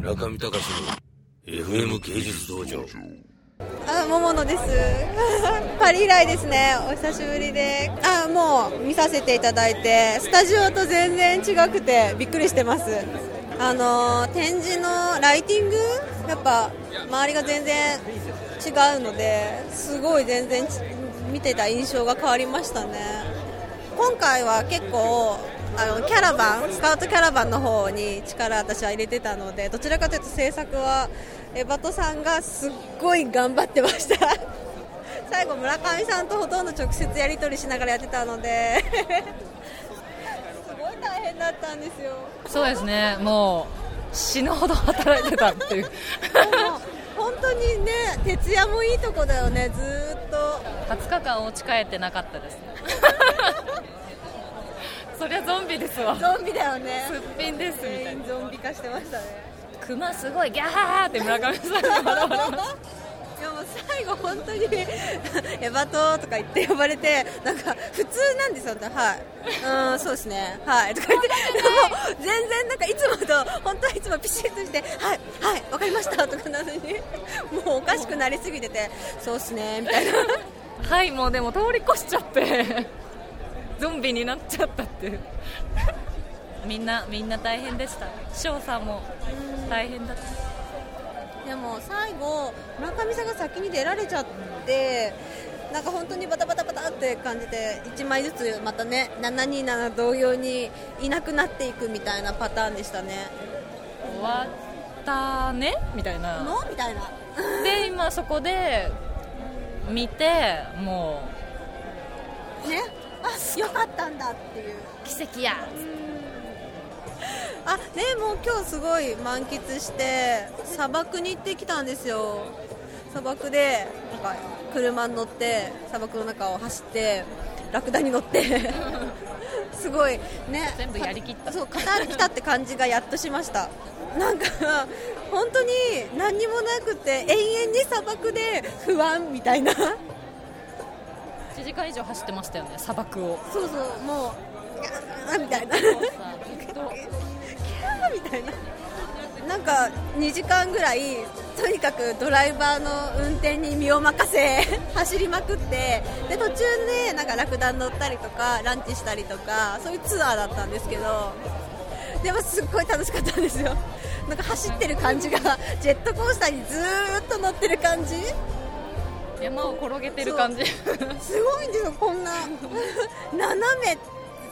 中見隆の FM 芸術道場あ、桃野です。パリ以来ですね。お久しぶりで。あ、もう見させていただいて、スタジオと全然違くてびっくりしてます。あの展示のライティング？やっぱ周りが全然違うのですごい全然見てた印象が変わりましたね。今回は結構あのキャラバンスカウトキャラバンの方に力私は入れてたのでどちらかというと制作はエバトさんがすっごい頑張ってました。最後村上さんとほとんど直接やり取りしながらやってたので。すごい大変だったんですよ。そうですね。もう死ぬほど働いてたっていう。本当にね徹夜もいいとこだよね。ずーっと。20日間お家帰ってなかったですそりゃゾンビですわ。ゾンビだよね。すっぴんですみたいな。全員ゾンビ化してましたね。クマすごいギャーって村上さんが笑われました。いやもう最後、本当に エバトとか言って呼ばれてなんか普通なんですよ、はい、うん、そうですね、はい。とか言って、でも全然なんかいつもと本当はいつもピシッとして、はい、はい、わかりましたとかなのに、もうおかしくなりすぎてて、そうっすねみたいな、はいもうでも通り越しちゃってゾンビになっちゃったって。いうみんなみんな大変でした。翔さんも大変だった。でも最後、村上さんが先に出られちゃって、なんか本当にバタバタバタって感じで、1枚ずつまたね、727同様にいなくなっていくみたいなパターンでしたね。終わったね？みたいな。の？みたいな。で今そこで見てもね、あよかったんだっていう。う奇跡や。あねもう今日すごい満喫して砂漠に行ってきたんですよ。砂漠でなんか車に乗って砂漠の中を走ってラクダに乗って すごいね全部やりきった。そうカタール来たって感じがやっとしました。なんか本当に何にもなくて永遠に砂漠で不安みたいな1時間以上走ってましたよね砂漠を。そうそうもうあみたいな。もうさずっとみたいな。なんか2時間ぐらいとにかくドライバーの運転に身を任せ走りまくってで途中でなんかラクダ乗ったりとかランチしたりとかそういうツアーだったんですけどでもすっごい楽しかったんですよ。なんか走ってる感じがジェットコースターにずーっと乗ってる感じ山を転げてる感じ。すごいんですよこんな。斜め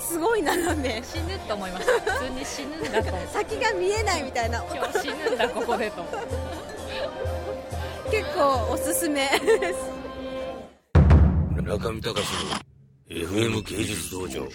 すごい斜め。死ぬと思いました。普通に死ぬんだと。先が見えないみたいな。今日死ぬんだここでと。結構おすすめ。です中見隆の FM 芸術道場